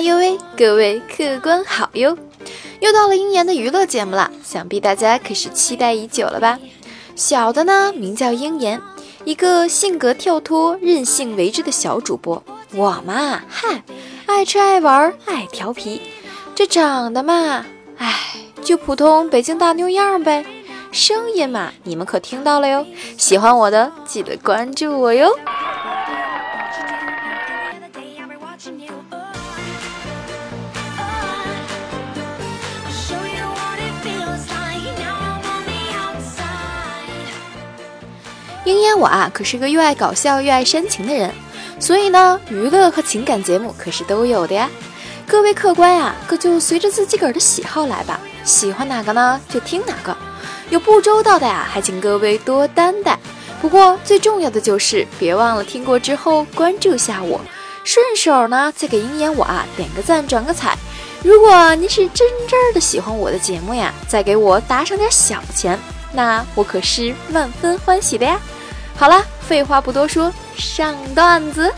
哎呦喂，各位客官好哟！又到了鹰眼的娱乐节目了，想必大家可是期待已久了吧？小的呢，名叫鹰眼，一个性格跳脱、任性为之的小主播。我嘛，嗨，爱吃爱玩爱调皮。这长得嘛，唉，就普通北京大妞样呗。声音嘛，你们可听到了哟。喜欢我的，记得关注我哟。鹰眼我啊，可是个又爱搞笑又爱煽情的人，所以呢，娱乐和情感节目可是都有的呀。各位客官呀，可就随着自己个儿的喜好来吧，喜欢哪个呢，就听哪个。有不周到的呀，还请各位多担待。不过最重要的就是别忘了听过之后关注下我，顺手呢再给鹰眼我啊点个赞转个彩。如果您是真真的喜欢我的节目呀，再给我打赏点小钱。那我可是万分欢喜的呀！好了，废话不多说，上段子。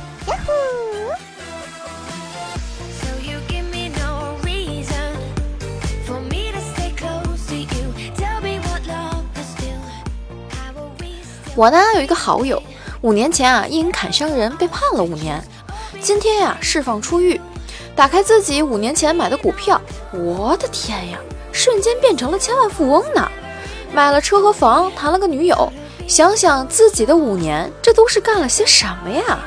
我呢有一个好友，五年前啊因砍伤人被判了五年，今天呀释放出狱，打开自己五年前买的股票，我的天呀，瞬间变成了千万富翁呢！买了车和房，谈了个女友。想想自己的五年，这都是干了些什么呀？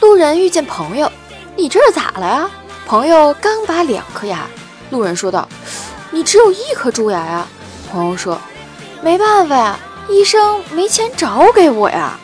路人遇见朋友，你这是咋了呀？朋友刚拔两颗牙，路人说道：“你只有一颗蛀牙呀？”朋友说：“没办法呀。”医生没钱找给我呀！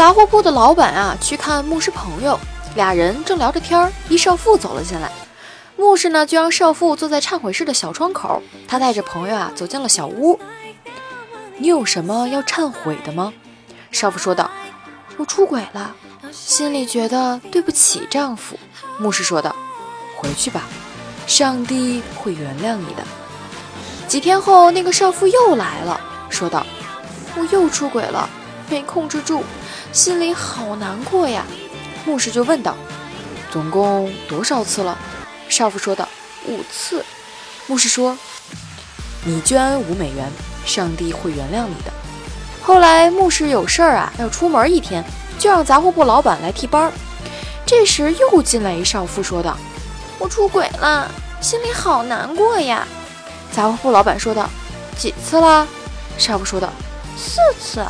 杂货铺的老板啊，去看牧师朋友，俩人正聊着天儿，一少妇走了进来，牧师呢就让少妇坐在忏悔室的小窗口，他带着朋友啊走进了小屋。你有什么要忏悔的吗？少妇说道：“我出轨了，心里觉得对不起丈夫。”牧师说道：“回去吧，上帝会原谅你的。”几天后，那个少妇又来了，说道：“我又出轨了，没控制住，心里好难过呀。”牧师就问道：“总共多少次了？”少妇说道：“五次。”牧师说：“你捐五美元。”上帝会原谅你的。后来牧师有事儿啊，要出门一天，就让杂货铺老板来替班儿。这时又进来一少妇，说道：“我出轨了，心里好难过呀。”杂货铺老板说道：“几次了？”少妇说道：“四次。”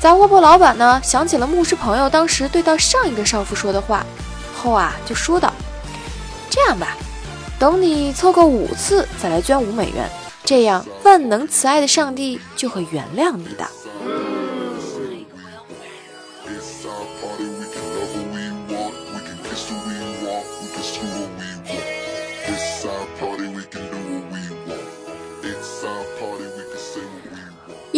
杂货铺老板呢，想起了牧师朋友当时对到上一个少妇说的话，后啊就说道：“这样吧，等你凑够五次再来捐五美元。”这样，万能慈爱的上帝就会原谅你的。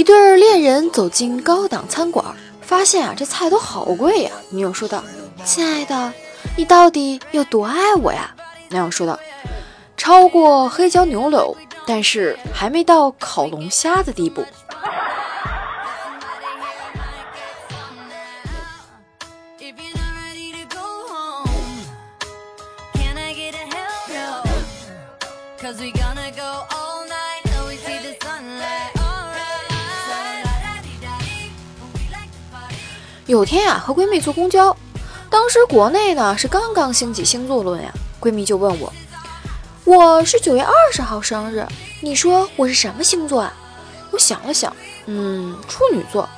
一对恋人走进高档餐馆，发现啊，这菜都好贵呀。女友说道：“亲爱的，你到底有多爱我呀？”男友说道：“超过黑椒牛柳。”但是还没到烤龙虾的地步。有天呀，和闺蜜坐公交，当时国内呢是刚刚兴起星座论呀，闺蜜就问我。我是九月二十号生日，你说我是什么星座啊？我想了想，嗯，处女座。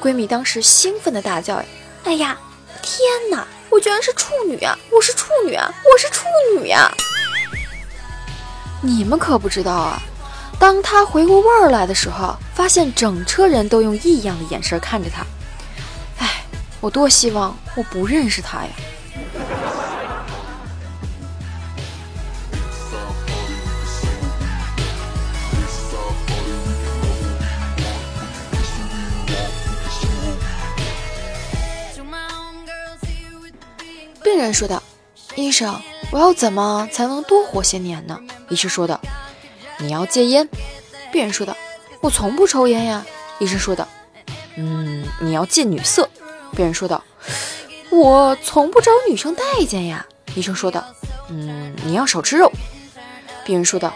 闺蜜当时兴奋的大叫：“呀哎呀，天哪！我居然是处女啊！我是处女啊！我是处女呀！”你们可不知道啊，当她回过味儿来的时候，发现整车人都用异样的眼神看着她。我多希望我不认识他呀。病人说道，医生，我要怎么才能多活些年呢？医生说道，你要戒烟。病人说道，我从不抽烟呀。医生说道，嗯，你要戒女色。病人说道：“我从不招女生待见呀。”医生说道：“嗯，你要少吃肉。”病人说道：“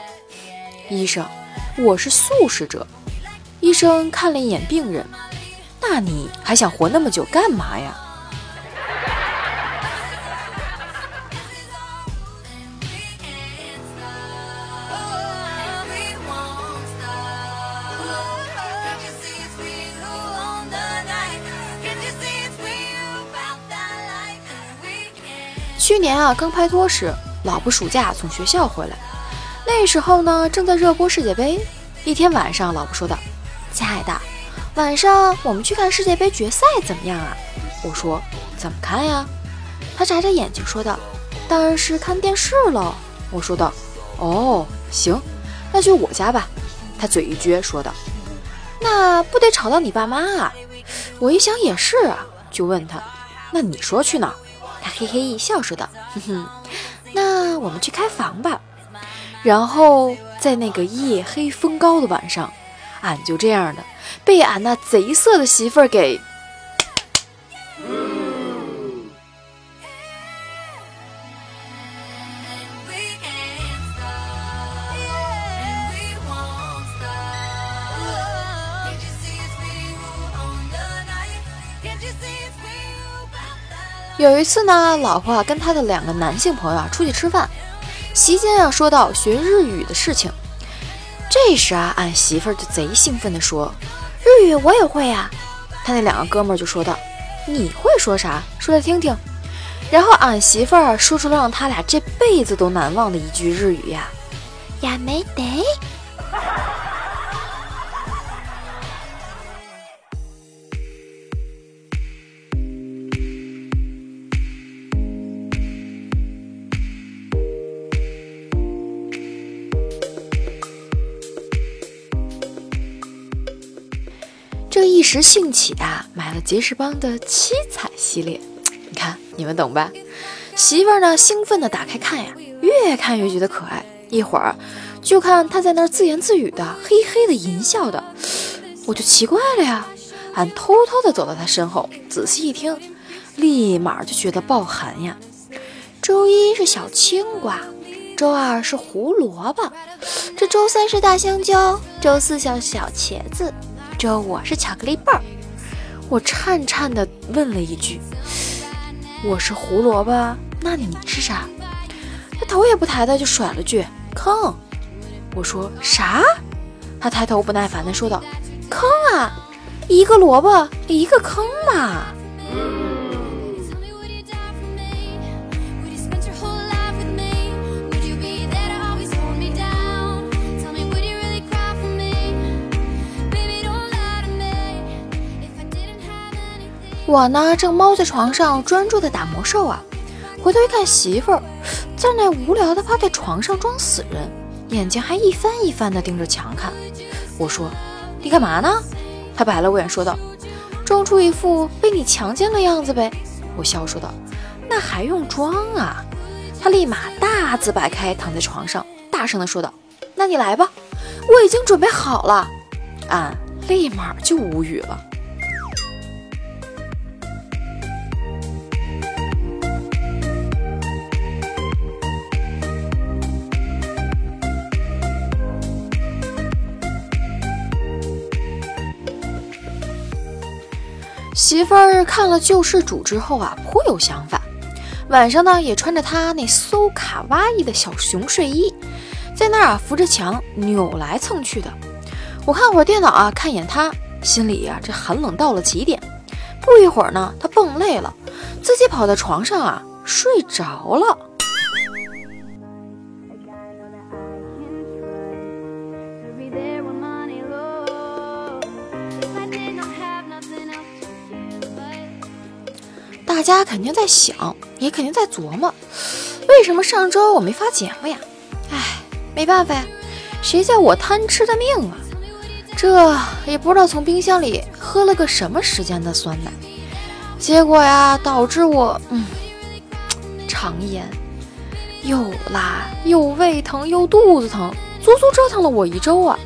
医生，我是素食者。”医生看了一眼病人：“那你还想活那么久干嘛呀？”去年啊，刚拍拖时，老婆暑假从学校回来，那时候呢，正在热播世界杯。一天晚上，老婆说道：“亲爱的，晚上我们去看世界杯决赛怎么样啊？”我说：“怎么看呀？”他眨眨眼睛说道：“当然是看电视了。”我说道：“哦，行，那去我家吧。”他嘴一撅说道：“那不得吵到你爸妈啊？”我一想也是啊，就问他：“那你说去哪？” 他嘿嘿一笑，说道：“哼哼，那我们去开房吧。”然后在那个夜黑风高的晚上，俺就这样的被俺那贼色的媳妇儿给。有一次呢，老婆啊跟她的两个男性朋友啊出去吃饭，席间啊说到学日语的事情。这时啊，俺媳妇儿就贼兴奋地说：“日语我也会呀。”他那两个哥们儿就说道：“你会说啥？说来听听。”然后俺媳妇儿说出了让他俩这辈子都难忘的一句日语呀：“呀没得。”时兴起啊，买了杰士邦的七彩系列。你看，你们懂吧？媳妇儿呢，兴奋地打开看呀，越看越觉得可爱。一会儿就看他在那儿自言自语的，嘿嘿的淫笑的，我就奇怪了呀。俺偷偷地走到他身后，仔细一听，立马就觉得爆寒呀。周一是小青瓜，周二是胡萝卜，这周三是大香蕉，周四小小茄子。这我是巧克力棒，我颤颤的问了一句：“我是胡萝卜，那你是啥？”他头也不抬的就甩了句：“坑。”我说：“啥？”他抬头不耐烦的说道：“坑啊，一个萝卜一个坑嘛。”我呢，正猫在床上专注的打魔兽啊，回头一看，媳妇儿在那无聊的趴在床上装死人，眼睛还一翻一翻的盯着墙看。我说：“你干嘛呢？”他白了我眼说道：“装出一副被你强奸的样子呗。”我笑说道：“那还用装啊？”他立马大字摆开躺在床上，大声的说道：“那你来吧，我已经准备好了。”俺立马就无语了。媳妇儿看了救世主之后啊，颇有想法。晚上呢，也穿着她那搜卡哇伊的小熊睡衣，在那儿啊扶着墙扭来蹭去的。我看会儿电脑啊，看一眼她，心里呀这寒冷到了极点。不一会儿呢，她蹦累了，自己跑到床上啊睡着了。大家肯定在想，也肯定在琢磨，为什么上周我没发节目呀？哎，没办法呀，谁叫我贪吃的命啊！这也不知道从冰箱里喝了个什么时间的酸奶，结果呀，导致我嗯肠炎，又拉又胃疼又肚子疼，足足折腾了我一周啊！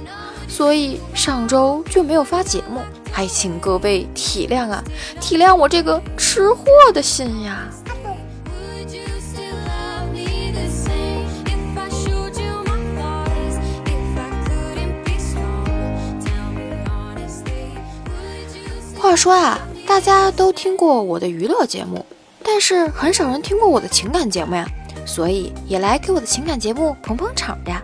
所以上周就没有发节目，还请各位体谅啊，体谅我这个吃货的心呀。话说啊，大家都听过我的娱乐节目，但是很少人听过我的情感节目呀，所以也来给我的情感节目捧捧场呀！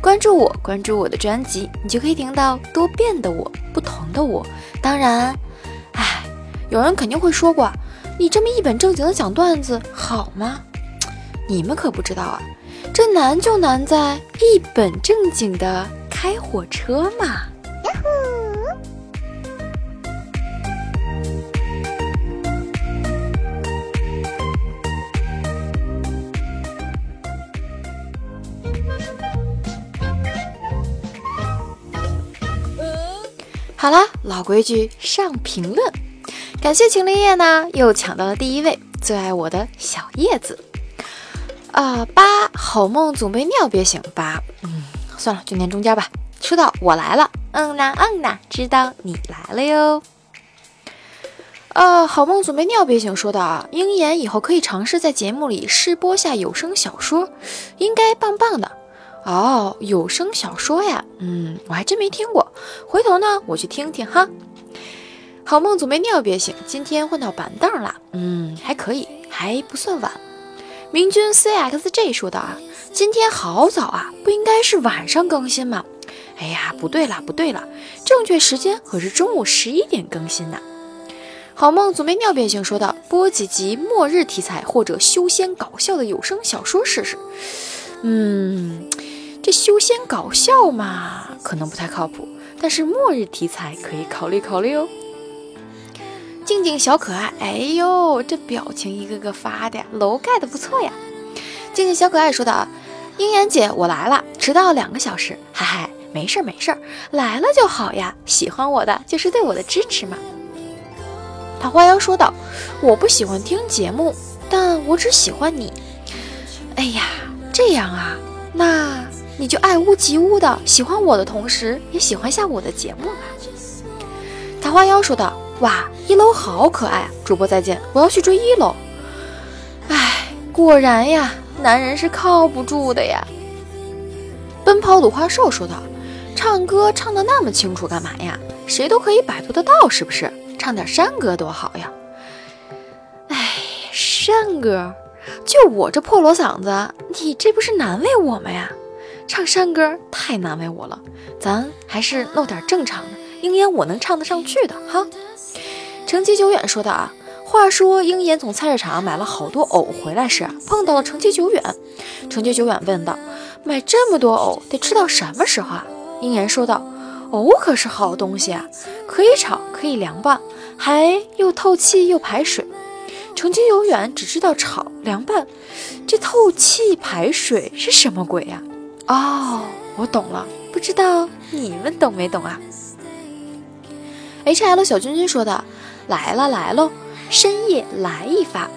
关注我，关注我的专辑，你就可以听到多变的我，不同的我。当然，哎，有人肯定会说过，你这么一本正经的讲段子好吗？你们可不知道啊，这难就难在一本正经的开火车嘛。好啦，老规矩上评论，感谢秦林叶呢，又抢到了第一位，最爱我的小叶子啊，八好梦总被尿憋醒，八，嗯，算了，就念中间吧。说到我来了，嗯呐嗯呐，知道你来了哟。啊，好梦总被尿憋醒，说道啊，鹰眼以后可以尝试在节目里试播下有声小说，应该棒棒的。哦，有声小说呀，嗯，我还真没听过，回头呢我去听听哈。好梦总被尿憋醒，今天换到板凳了，嗯，还可以，还不算晚。明君 cxj 说道啊，今天好早啊，不应该是晚上更新吗？哎呀，不对了，不对了，正确时间可是中午十一点更新呢。好梦总被尿憋醒，说道播几集末日题材或者修仙搞笑的有声小说试试，嗯。这修仙搞笑嘛，可能不太靠谱，但是末日题材可以考虑考虑哦。静静小可爱，哎呦，这表情一个个发的呀，楼盖的不错呀。静静小可爱说道：“鹰眼姐，我来了，迟到两个小时，嗨嗨，没事儿没事儿，来了就好呀。喜欢我的就是对我的支持嘛。”桃花妖说道：“我不喜欢听节目，但我只喜欢你。哎呀，这样啊，那……”你就爱屋及乌的喜欢我的同时，也喜欢下我的节目吧。桃花妖说道：“哇，一楼好可爱！主播再见，我要去追一楼。”哎，果然呀，男人是靠不住的呀。奔跑鲁花兽说道：“唱歌唱的那么清楚，干嘛呀？谁都可以百度得到，是不是？唱点山歌多好呀！”哎，山歌，就我这破锣嗓子，你这不是难为我吗呀？唱山歌太难为我了，咱还是弄点正常的，鹰眼我能唱得上去的哈。程其久远说道啊，话说鹰眼从菜市场买了好多藕回来时，碰到了程其久远。程其久远问道，买这么多藕得吃到什么时候啊？鹰眼说道，藕可是好东西啊，可以炒，可以凉拌，还又透气又排水。程其久远只知道炒凉拌，这透气排水是什么鬼呀？哦，我懂了，不知道你们懂没懂啊？H L 小君君说的，来了来喽，深夜来一发。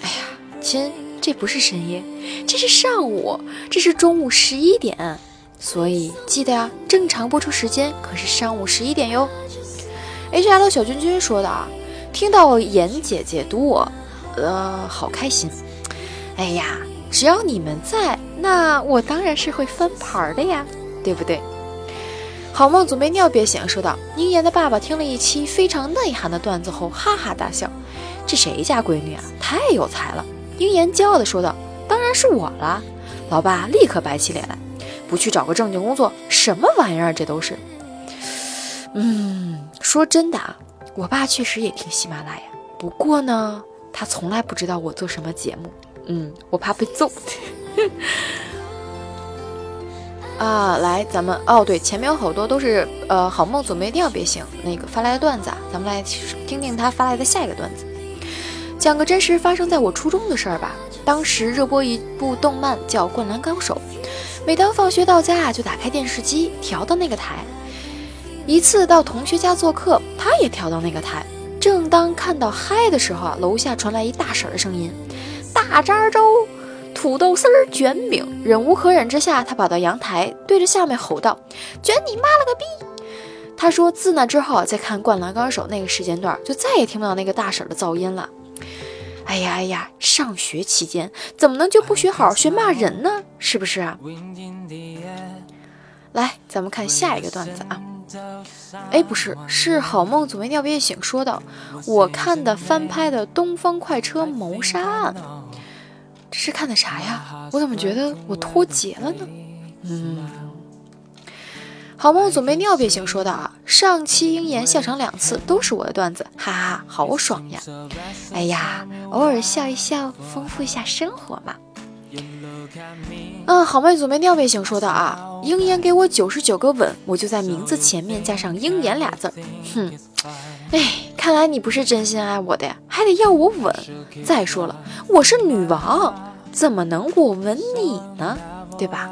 哎呀，亲，这不是深夜，这是上午，这是中午十一点，所以记得呀，正常播出时间可是上午十一点哟。H L 小君君说的啊，听到妍姐姐读我，呃，好开心。哎呀。只要你们在，那我当然是会翻盘的呀，对不对？好梦总被尿憋醒，说道：“宁言的爸爸听了一期非常内涵的段子后，哈哈大笑。这谁家闺女啊，太有才了！”宁言骄傲地说道：“当然是我了。”老爸立刻摆起脸来：“不去找个正经工作，什么玩意儿？这都是……嗯，说真的啊，我爸确实也听喜马拉雅，不过呢，他从来不知道我做什么节目。”嗯，我怕被揍。啊，来，咱们哦，对，前面有好多都是呃，好梦总没一定要别醒那个发来的段子啊，咱们来听听他发来的下一个段子，讲个真实发生在我初中的事儿吧。当时热播一部动漫叫《灌篮高手》，每当放学到家啊，就打开电视机调到那个台。一次到同学家做客，他也调到那个台。正当看到嗨的时候啊，楼下传来一大婶的声音。大渣粥、土豆丝儿卷饼。忍无可忍之下，他跑到阳台，对着下面吼道：“卷你妈了个逼！”他说：“自那之后，再看《灌篮高手》那个时间段，就再也听不到那个大婶的噪音了。”哎呀哎呀，上学期间怎么能就不学好学骂人呢？是不是啊？来，咱们看下一个段子啊。哎，不是，是好梦总没尿憋醒说道：“我看的翻拍的《东方快车谋杀案》，是看的啥呀？我怎么觉得我脱节了呢？”嗯。好梦总被尿憋醒说道啊，上期鹰眼笑场两次都是我的段子，哈哈，好爽呀！哎呀，偶尔笑一笑，丰富一下生活嘛。嗯，好妹总被尿憋醒说道啊，鹰眼给我九十九个吻，我就在名字前面加上鹰眼俩字儿。哼，哎，看来你不是真心爱我的呀，还得要我吻。再说了，我是女王，怎么能我吻你呢？对吧？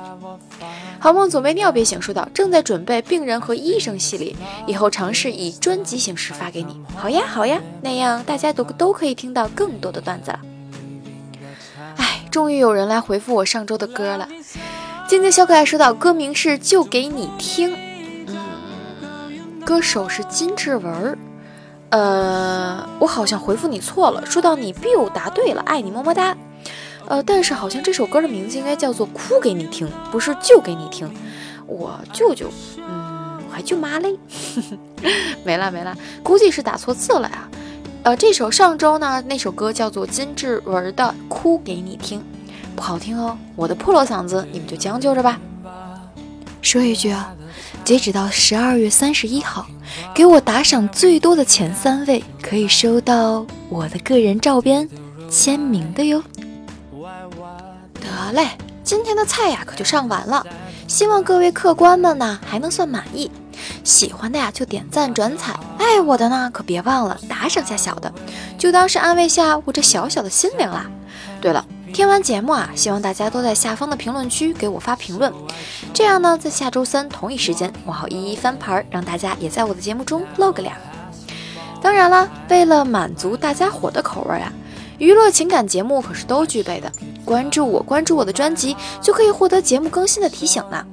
好梦总被尿憋醒，说道：“正在准备病人和医生系列，以后尝试以专辑形式发给你。好呀，好呀，那样大家都都可以听到更多的段子了。”哎，终于有人来回复我上周的歌了。静静小可爱说道：“歌名是就给你听，嗯，歌手是金志文。呃，我好像回复你错了，说到你 biu 答对了，爱你么么哒。”呃，但是好像这首歌的名字应该叫做《哭给你听》，不是就给你听。我舅舅，嗯，我还舅妈嘞，没了没了，估计是打错字了呀。呃，这首上周呢那首歌叫做金志文的《哭给你听》，不好听哦，我的破锣嗓子你们就将就着吧。说一句啊，截止到十二月三十一号，给我打赏最多的前三位可以收到我的个人照片签名的哟。得嘞，今天的菜呀可就上完了，希望各位客官们呢还能算满意。喜欢的呀就点赞转采，爱我的呢可别忘了打赏下小的，就当是安慰下我这小小的心灵啦。对了，听完节目啊，希望大家都在下方的评论区给我发评论，这样呢在下周三同一时间我好一一翻牌，让大家也在我的节目中露个脸。当然了，为了满足大家伙的口味啊。娱乐情感节目可是都具备的，关注我，关注我的专辑，就可以获得节目更新的提醒呢。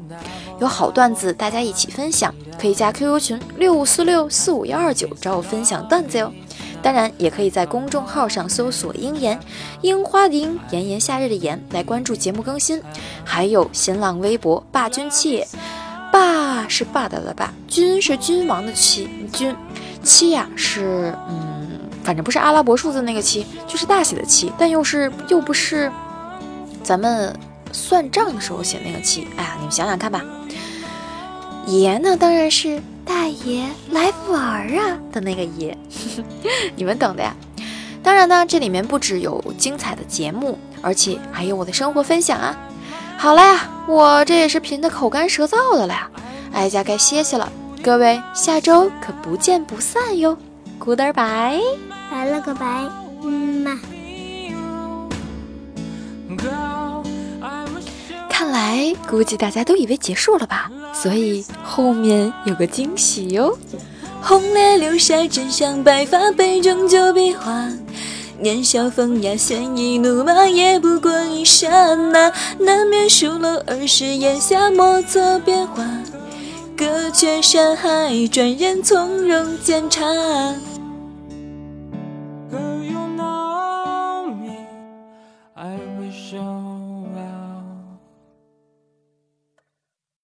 有好段子，大家一起分享，可以加 QQ 群六五四六四五幺二九找我分享段子哟。当然，也可以在公众号上搜索“鹰言樱花的樱炎炎夏日的炎”来关注节目更新。还有新浪微博“霸君七”，霸是霸道的霸，君是君王的七，君七呀是嗯。反正不是阿拉伯数字那个七，就是大写的七，但又是又不是咱们算账的时候写那个七。哎呀，你们想想看吧。爷呢，当然是大爷来玩啊的那个爷，你们懂的呀。当然呢，这里面不只有精彩的节目，而且还有我的生活分享啊。好了呀，我这也是贫的口干舌燥的了呀，哀家该歇歇了。各位，下周可不见不散哟。Goodbye。拜了个拜，嗯嘛。估计大家都以为结束了吧，所以后面有个惊喜哟。红莲流下真香，白发杯中酒比划。年少风雅，鲜衣怒马，也不过一刹那。难免疏漏儿时檐下莫测变化。隔绝山海，转眼从容检查。